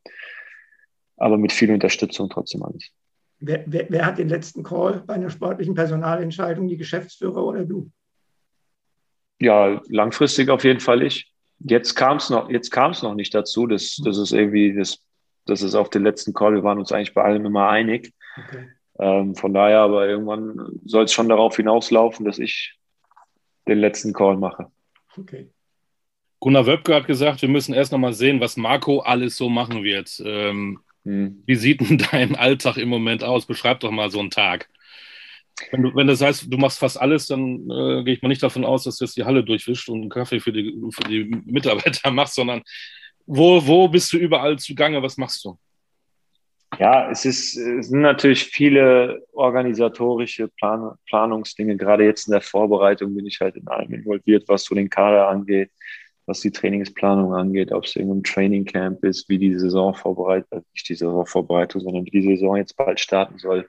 S3: aber mit viel Unterstützung trotzdem alles.
S2: Wer, wer, wer, hat den letzten Call bei einer sportlichen Personalentscheidung, die Geschäftsführer oder du?
S3: Ja, langfristig auf jeden Fall ich. Jetzt kam es noch, jetzt kam es noch nicht dazu. Das, das ist irgendwie, das, das ist auf den letzten Call. Wir waren uns eigentlich bei allem immer einig. Okay. Ähm, von daher, aber irgendwann soll es schon darauf hinauslaufen, dass ich den letzten Call mache.
S1: Okay. Gunnar Wöbke hat gesagt, wir müssen erst noch mal sehen, was Marco alles so machen wird. Ähm, hm. Wie sieht denn dein Alltag im Moment aus? Beschreib doch mal so einen Tag. Wenn, du, wenn das heißt, du machst fast alles, dann äh, gehe ich mal nicht davon aus, dass du jetzt die Halle durchwischt und einen Kaffee für die, für die Mitarbeiter machst, sondern wo, wo bist du überall zugange? Was machst du?
S3: Ja, es, ist, es sind natürlich viele organisatorische Plan Planungsdinge. Gerade jetzt in der Vorbereitung bin ich halt in allem involviert, was so den Kader angeht, was die Trainingsplanung angeht, ob es irgendein Trainingcamp ist, wie die Saison vorbereitet, nicht die Saisonvorbereitung, sondern wie die Saison jetzt bald starten soll.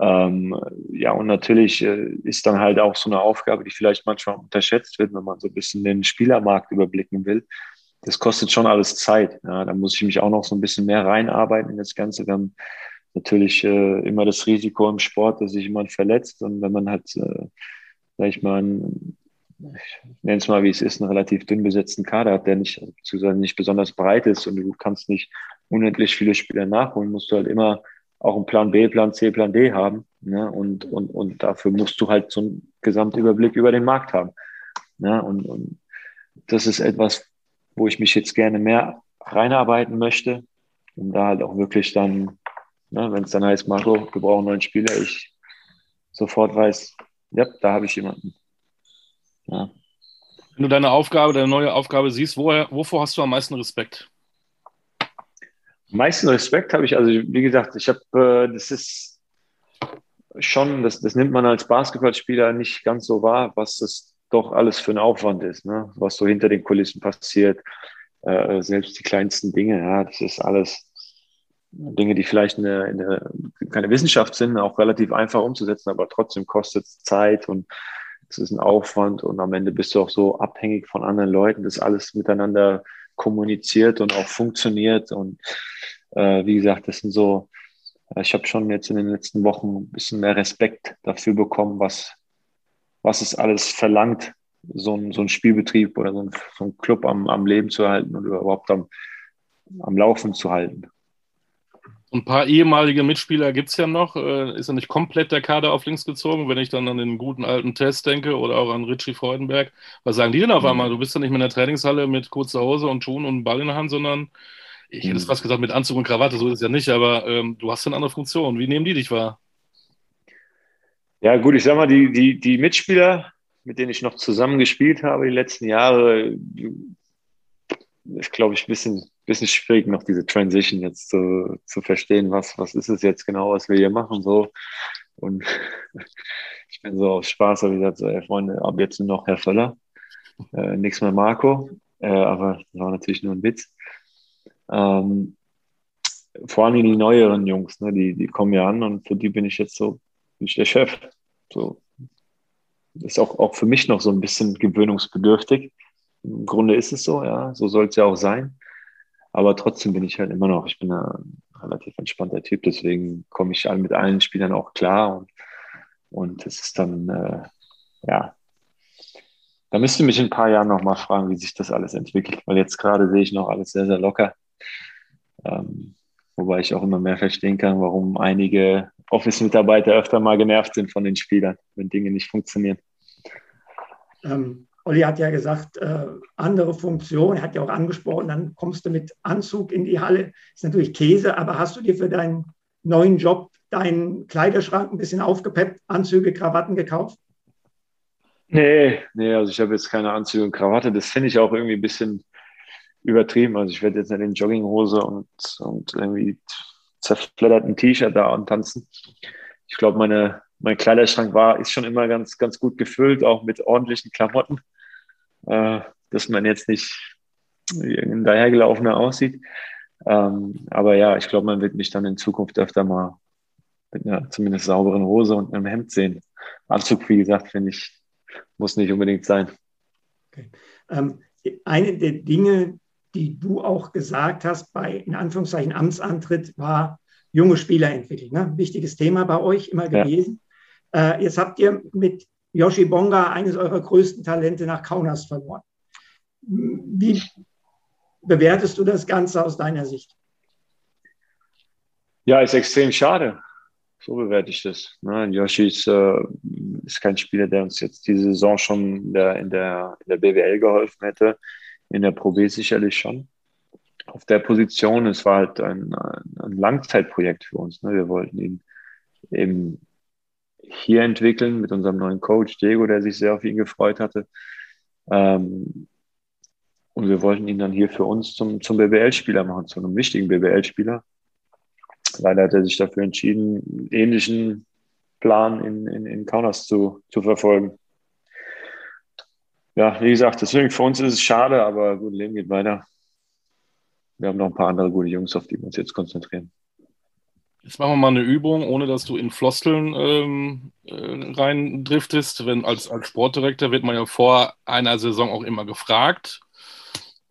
S3: Ähm, ja, und natürlich äh, ist dann halt auch so eine Aufgabe, die vielleicht manchmal unterschätzt wird, wenn man so ein bisschen den Spielermarkt überblicken will. Das kostet schon alles Zeit. Ja, da muss ich mich auch noch so ein bisschen mehr reinarbeiten in das Ganze. Wir haben natürlich äh, immer das Risiko im Sport, dass sich jemand verletzt. Und wenn man halt, äh, sag ich mal, einen, ich nenne es mal, wie es ist, einen relativ dünn besetzten Kader hat, der nicht, beziehungsweise nicht besonders breit ist und du kannst nicht unendlich viele Spieler nachholen, musst du halt immer auch einen Plan B, Plan C, Plan D haben. Ne? Und, und, und dafür musst du halt so einen Gesamtüberblick über den Markt haben. Ne? Und, und das ist etwas, wo ich mich jetzt gerne mehr reinarbeiten möchte, um da halt auch wirklich dann, ne, wenn es dann heißt, Marco, wir brauchen neuen Spieler, ich sofort weiß, ja, da habe ich jemanden.
S1: Ja. Wenn du deine Aufgabe, deine neue Aufgabe siehst, woher, wovor hast du am meisten Respekt?
S3: Meisten Respekt habe ich, also wie gesagt, ich habe, äh, das ist schon, das, das nimmt man als Basketballspieler nicht ganz so wahr, was das doch alles für ein Aufwand ist, ne? was so hinter den Kulissen passiert. Äh, selbst die kleinsten Dinge, ja, das ist alles Dinge, die vielleicht in der, in der, keine Wissenschaft sind, auch relativ einfach umzusetzen, aber trotzdem kostet es Zeit und es ist ein Aufwand und am Ende bist du auch so abhängig von anderen Leuten, das alles miteinander kommuniziert und auch funktioniert. Und äh, wie gesagt, das sind so, äh, ich habe schon jetzt in den letzten Wochen ein bisschen mehr Respekt dafür bekommen, was, was es alles verlangt, so ein, so ein Spielbetrieb oder so ein, so ein Club am, am Leben zu halten und überhaupt am, am Laufen zu halten.
S1: Ein paar ehemalige Mitspieler gibt es ja noch. Äh, ist ja nicht komplett der Kader auf links gezogen, wenn ich dann an den guten alten Test denke oder auch an Richie Freudenberg. Was sagen die denn auf mhm. einmal? Du bist ja nicht mehr in der Trainingshalle mit kurzer Hose und Schuhen und Ball in der Hand, sondern ich hätte es mhm. fast gesagt mit Anzug und Krawatte, so ist es ja nicht, aber ähm, du hast ja eine andere Funktion. Wie nehmen die dich wahr?
S3: Ja, gut, ich sag mal, die, die, die Mitspieler, mit denen ich noch zusammen gespielt habe die letzten Jahre, ist, glaube ich, ein bisschen bisschen schwierig, noch diese Transition jetzt zu, zu verstehen, was, was ist es jetzt genau, was wir hier machen. So. Und ich bin so aus Spaß, habe ich gesagt, so, ey, Freunde, ab jetzt nur noch Herr Völler, äh, nichts mehr Marco. Äh, aber das war natürlich nur ein Witz. Ähm, vor allem die neueren Jungs, ne, die, die kommen ja an und für die bin ich jetzt so, bin ich der Chef. So. Ist auch, auch für mich noch so ein bisschen gewöhnungsbedürftig. Im Grunde ist es so, ja, so soll es ja auch sein. Aber trotzdem bin ich halt immer noch, ich bin ein relativ entspannter Typ, deswegen komme ich mit allen Spielern auch klar und, und es ist dann, äh, ja, da müsst ihr mich in ein paar Jahren nochmal fragen, wie sich das alles entwickelt, weil jetzt gerade sehe ich noch alles sehr, sehr locker. Ähm, wobei ich auch immer mehr verstehen kann, warum einige Office-Mitarbeiter öfter mal genervt sind von den Spielern, wenn Dinge nicht funktionieren.
S2: Ähm, Olli hat ja gesagt, äh, andere Funktion, er hat ja auch angesprochen, dann kommst du mit Anzug in die Halle. Ist natürlich Käse, aber hast du dir für deinen neuen Job deinen Kleiderschrank ein bisschen aufgepeppt, Anzüge, Krawatten gekauft?
S3: Nee, nee, also ich habe jetzt keine Anzüge und Krawatte. Das finde ich auch irgendwie ein bisschen übertrieben. Also ich werde jetzt nicht in Jogginghose und, und irgendwie zerfledderten T-Shirt da antanzen. Ich glaube, meine, mein Kleiderschrank war, ist schon immer ganz, ganz gut gefüllt, auch mit ordentlichen Klamotten äh, dass man jetzt nicht dahergelaufener aussieht. Ähm, aber ja, ich glaube, man wird mich dann in Zukunft öfter mal mit einer zumindest sauberen Hose und einem Hemd sehen. Anzug, wie gesagt, finde ich, muss nicht unbedingt sein.
S2: Okay. Ähm, eine der Dinge, die du auch gesagt hast bei, in Anführungszeichen, Amtsantritt, war junge Spieler entwickeln. Ne? Wichtiges Thema bei euch immer gewesen. Ja. Äh, jetzt habt ihr mit Yoshi Bonga, eines eurer größten Talente, nach Kaunas verloren. Wie bewertest du das Ganze aus deiner Sicht?
S3: Ja, ist extrem schade. So bewerte ich das. Ne? Yoshi ist, äh, ist, kein Spieler, der uns jetzt diese Saison schon in der, in der, in der BWL geholfen hätte. In der Pro B sicherlich schon. Auf der Position, es war halt ein, ein Langzeitprojekt für uns. Ne? Wir wollten ihn eben hier entwickeln mit unserem neuen Coach Diego, der sich sehr auf ihn gefreut hatte. Ähm, und wir wollten ihn dann hier für uns zum, zum BBL-Spieler machen, zu einem wichtigen BBL-Spieler. Leider hat er sich dafür entschieden, einen ähnlichen Plan in, in, in Kaunas zu, zu verfolgen. Ja, wie gesagt, deswegen für uns ist es schade, aber gut, Leben geht weiter. Wir haben noch ein paar andere gute Jungs, auf die wir uns jetzt konzentrieren.
S1: Jetzt machen wir mal eine Übung, ohne dass du in Floskeln ähm, äh, reindriftest. Wenn, als, als Sportdirektor wird man ja vor einer Saison auch immer gefragt.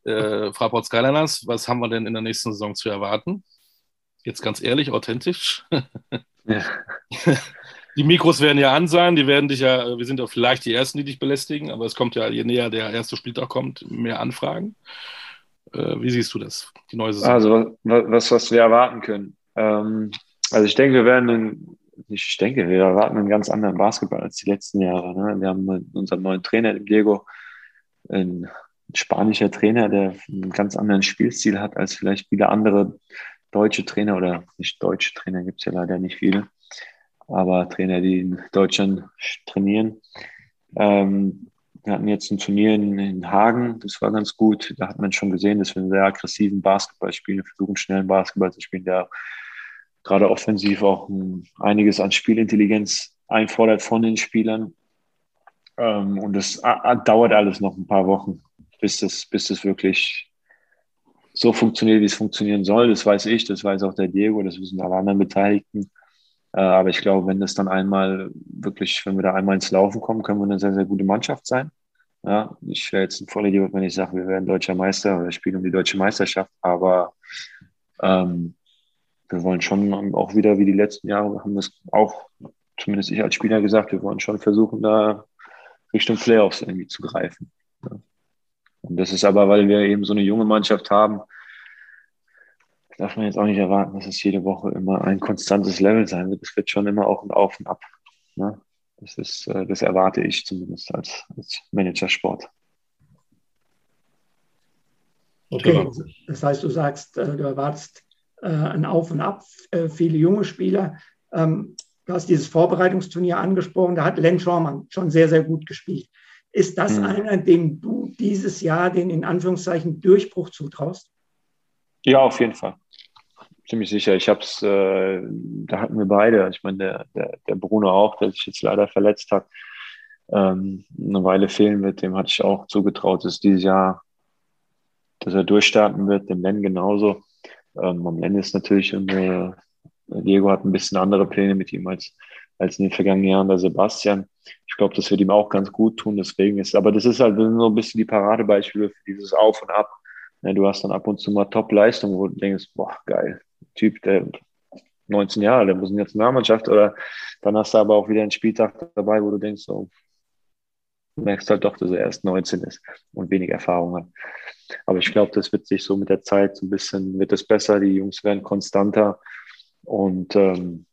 S1: Äh, Fraport Skyliners, was haben wir denn in der nächsten Saison zu erwarten? Jetzt ganz ehrlich, authentisch. Ja. Die Mikros werden ja an sein, die werden dich ja, wir sind ja vielleicht die Ersten, die dich belästigen, aber es kommt ja, je näher der erste Spieltag kommt, mehr Anfragen. Äh, wie siehst du das,
S3: die neue Saison? Also, was, was wir erwarten können. Ähm, also ich denke, wir werden, einen, ich denke, wir erwarten einen ganz anderen Basketball als die letzten Jahre. Ne? Wir haben mit unserem neuen Trainer, Diego, ein spanischer Trainer, der einen ganz anderen Spielstil hat als vielleicht viele andere deutsche Trainer oder nicht deutsche Trainer, gibt es ja leider nicht viele, aber Trainer, die in Deutschland trainieren. Ähm, wir hatten jetzt ein Turnier in, in, Hagen, das war ganz gut. Da hat man schon gesehen, dass wir einen sehr aggressiven Basketball spielen, versuchen schnellen Basketball zu spielen, der gerade offensiv auch ein, einiges an Spielintelligenz einfordert von den Spielern. Ähm, und das dauert alles noch ein paar Wochen, bis das, bis das wirklich so funktioniert, wie es funktionieren soll. Das weiß ich, das weiß auch der Diego, das wissen alle anderen Beteiligten. Äh, aber ich glaube, wenn das dann einmal wirklich, wenn wir da einmal ins Laufen kommen, können wir eine sehr, sehr gute Mannschaft sein. Ja, ich wäre jetzt ein Vollidiot, wenn ich sage, wir werden deutscher Meister oder spielen um die deutsche Meisterschaft. Aber ähm, wir wollen schon auch wieder wie die letzten Jahre, wir haben das auch, zumindest ich als Spieler gesagt, wir wollen schon versuchen, da Richtung Playoffs irgendwie zu greifen. Und das ist aber, weil wir eben so eine junge Mannschaft haben, darf man jetzt auch nicht erwarten, dass es jede Woche immer ein konstantes Level sein wird. Es wird schon immer auch ein Auf und Ab. Ne? Das, ist, äh, das erwarte ich zumindest als, als Managersport.
S2: Okay, das heißt, du sagst, äh, du erwartest äh, ein Auf und Ab, viele junge Spieler. Ähm, du hast dieses Vorbereitungsturnier angesprochen, da hat Len Schormann schon sehr, sehr gut gespielt. Ist das mhm. einer, dem du dieses Jahr den in Anführungszeichen Durchbruch zutraust?
S3: Ja, auf jeden Fall. Ziemlich sicher. Ich habe es, äh, da hatten wir beide. Ich meine, der, der, der Bruno auch, der sich jetzt leider verletzt hat, ähm, eine Weile fehlen wird. Dem hatte ich auch zugetraut, dass dieses Jahr, dass er durchstarten wird. Dem Len genauso. Ähm, am Len ist natürlich, äh, Diego hat ein bisschen andere Pläne mit ihm als, als in den vergangenen Jahren der Sebastian. Ich glaube, das wird ihm auch ganz gut tun. Deswegen ist, aber das ist halt so ein bisschen die Paradebeispiele für dieses Auf und Ab. Ja, du hast dann ab und zu mal Top-Leistung, wo du denkst, boah, geil, Typ, der 19 Jahre, der muss in der Nationalmannschaft oder dann hast du aber auch wieder einen Spieltag dabei, wo du denkst, so, du merkst halt doch, dass er erst 19 ist und wenig Erfahrung hat. Aber ich glaube, das wird sich so mit der Zeit so ein bisschen, wird es besser, die Jungs werden konstanter und ähm,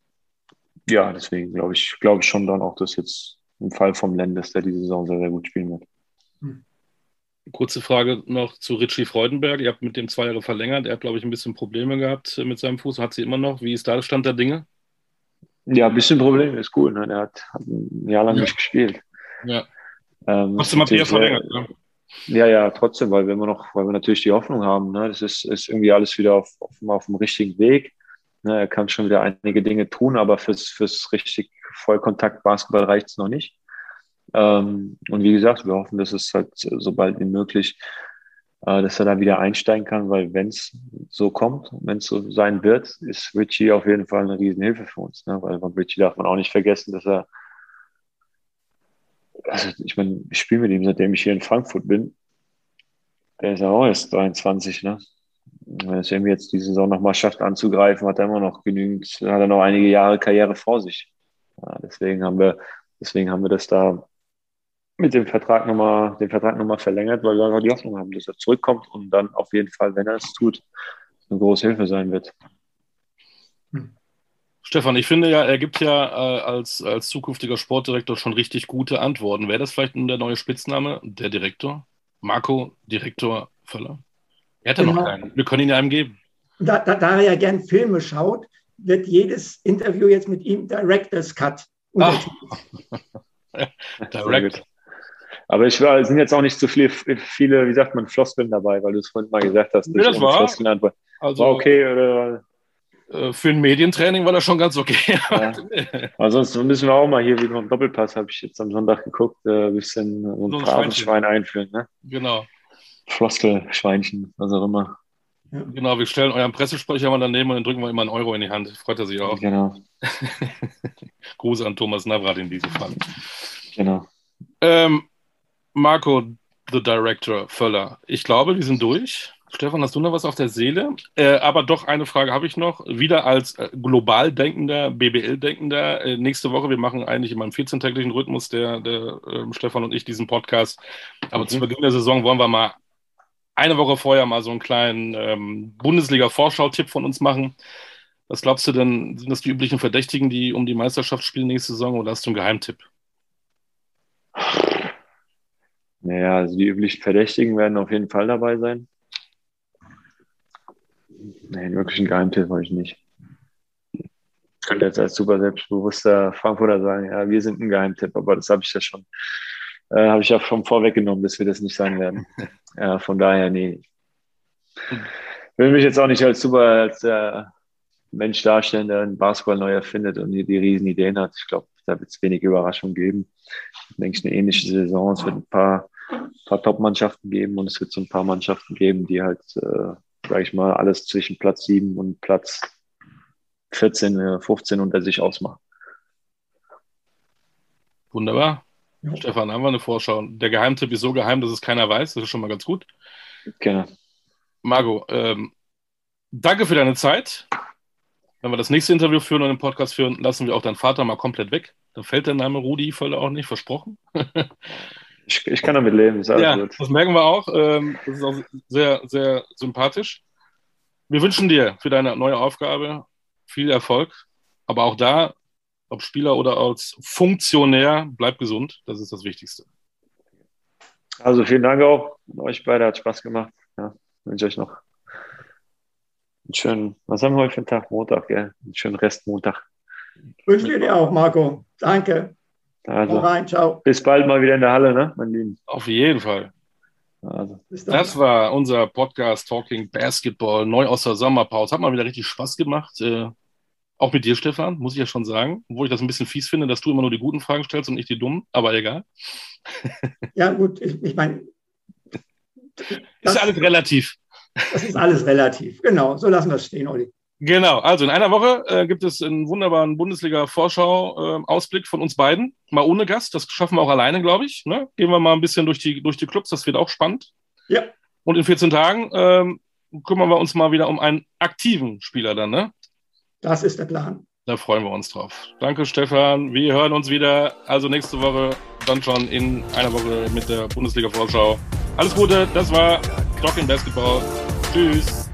S3: ja, deswegen glaube ich, glaube ich schon dann auch, dass jetzt im Fall vom Lendes, der diese Saison sehr, sehr gut spielen wird. Hm.
S1: Kurze Frage noch zu Richie Freudenberg. Ihr habt mit dem zwei Jahre verlängert. Er hat, glaube ich, ein bisschen Probleme gehabt mit seinem Fuß. Hat sie immer noch? Wie ist da der Stand der Dinge?
S3: Ja, ein bisschen Probleme ist cool. Ne? Er hat, hat ein Jahr lang ja. nicht gespielt.
S1: Ja. Ähm, Hast du mal Pierre verlängert? Ne?
S3: Ja, ja, trotzdem, weil wir immer noch, weil wir natürlich die Hoffnung haben. Ne? Das ist, ist irgendwie alles wieder auf, auf, auf dem richtigen Weg. Ne? Er kann schon wieder einige Dinge tun, aber fürs, fürs richtig Vollkontakt-Basketball reicht es noch nicht. Ähm, und wie gesagt, wir hoffen, dass es halt so bald wie möglich, äh, dass er da wieder einsteigen kann, weil wenn es so kommt, wenn es so sein wird, ist Richie auf jeden Fall eine Riesenhilfe für uns. Ne? Weil von Richie darf man auch nicht vergessen, dass er, also ich meine, ich spiele mit ihm, seitdem ich hier in Frankfurt bin. Der ist ja auch erst 23, ne? Wenn es irgendwie jetzt die Saison nochmal schafft anzugreifen, hat er immer noch genügend, hat er noch einige Jahre Karriere vor sich. Ja, deswegen haben wir, deswegen haben wir das da mit dem Vertrag nochmal, den Vertrag nochmal verlängert, weil wir einfach die Hoffnung haben, dass er zurückkommt und dann auf jeden Fall, wenn er es tut, eine große Hilfe sein wird.
S1: Hm. Stefan, ich finde ja, er gibt ja äh, als, als zukünftiger Sportdirektor schon richtig gute Antworten. Wäre das vielleicht der neue Spitzname, der Direktor? Marco Direktor Völler? Er hat ja genau. noch keinen. Wir können ihn ja einem geben.
S2: Da, da, da er ja gern Filme schaut, wird jedes Interview jetzt mit ihm Director's Cut.
S3: Direct. Aber ich war, sind jetzt auch nicht so viele, viele, wie sagt man, Floskeln dabei, weil du es vorhin mal gesagt hast.
S1: Ja, das war,
S3: also, war okay oder?
S1: Äh, für ein Medientraining war das schon ganz okay.
S3: Ja. Sonst müssen wir auch mal hier wie beim Doppelpass, habe ich jetzt am Sonntag geguckt, äh, ein bisschen so ein, so ein Phrasenschwein einführen. Ne?
S1: Genau.
S3: Floskelschweinchen, was auch immer.
S1: Ja. Genau, wir stellen euren Pressesprecher mal daneben und dann drücken wir immer einen Euro in die Hand. Freut er sich auch.
S3: Genau.
S1: Gruß an Thomas Navrat in diesem Fall.
S3: Genau.
S1: Ähm, Marco, the Director, Völler. Ich glaube, wir sind durch. Stefan, hast du noch was auf der Seele? Äh, aber doch eine Frage habe ich noch. Wieder als äh, global denkender, BBL-denkender. Äh, nächste Woche, wir machen eigentlich immer einen 14-tägigen Rhythmus, der, der ähm, Stefan und ich, diesen Podcast. Aber mhm. zu Beginn der Saison wollen wir mal eine Woche vorher mal so einen kleinen ähm, Bundesliga-Vorschau-Tipp von uns machen. Was glaubst du denn, sind das die üblichen Verdächtigen, die um die Meisterschaft spielen nächste Saison oder hast du einen Geheimtipp?
S3: Naja, also die üblichen Verdächtigen werden auf jeden Fall dabei sein. Nee, wirklich einen Geheimtipp habe ich nicht. Ich könnte jetzt als super selbstbewusster Frankfurter sagen, ja, wir sind ein Geheimtipp, aber das habe ich ja schon, äh, habe ich ja schon vorweggenommen, dass wir das nicht sein werden. ja, von daher, nee. Ich will mich jetzt auch nicht als super, als äh, Mensch darstellen, der einen Basketball neu erfindet und die, die riesen Ideen hat. Ich glaube, da wird es wenig Überraschung geben. Ich denke, eine ähnliche Saison. Es wird ein paar, paar Top-Mannschaften geben und es wird so ein paar Mannschaften geben, die halt, äh, sage ich mal, alles zwischen Platz 7 und Platz 14, 15 unter sich ausmachen.
S1: Wunderbar. Ja. Stefan, haben wir eine Vorschau. Der Geheimtipp ist so geheim, dass es keiner weiß. Das ist schon mal ganz gut.
S3: Genau.
S1: Margot, ähm, danke für deine Zeit. Wenn wir das nächste Interview führen und den Podcast führen, lassen wir auch deinen Vater mal komplett weg. Dann fällt der Name Rudi Völler auch nicht, versprochen.
S3: ich, ich, kann damit leben.
S1: ja, gut. das merken wir auch. Ähm, das ist auch sehr, sehr sympathisch. Wir wünschen dir für deine neue Aufgabe viel Erfolg. Aber auch da, ob Spieler oder als Funktionär, bleib gesund. Das ist das Wichtigste.
S3: Also vielen Dank auch. Euch beide hat Spaß gemacht. Ja, wünsche euch noch einen schönen, was haben wir heute für einen Tag? Montag, gell? Einen schönen Restmontag.
S2: Wünsche dir auch, Marco. Danke.
S3: Also, rein, ciao. Bis bald mal wieder in der Halle, ne, mein Lieben?
S1: Auf jeden Fall. Also. Das war unser Podcast Talking Basketball, neu aus der Sommerpause. Hat mal wieder richtig Spaß gemacht. Äh, auch mit dir, Stefan, muss ich ja schon sagen. Obwohl ich das ein bisschen fies finde, dass du immer nur die guten Fragen stellst und nicht die dummen, aber egal.
S2: Ja, gut, ich, ich meine.
S1: Ist alles relativ.
S2: Das ist alles relativ, genau. So lassen wir es stehen, Olli.
S1: Genau, also in einer Woche äh, gibt es einen wunderbaren Bundesliga-Vorschau-Ausblick äh, von uns beiden. Mal ohne Gast, das schaffen wir auch alleine, glaube ich. Ne? Gehen wir mal ein bisschen durch die, durch die Clubs, das wird auch spannend.
S2: Ja.
S1: Und in 14 Tagen ähm, kümmern wir uns mal wieder um einen aktiven Spieler dann, ne?
S2: Das ist der Plan.
S1: Da freuen wir uns drauf. Danke, Stefan. Wir hören uns wieder. Also nächste Woche, dann schon in einer Woche mit der Bundesliga-Vorschau. Alles Gute, das war Talking Basketball. Tschüss.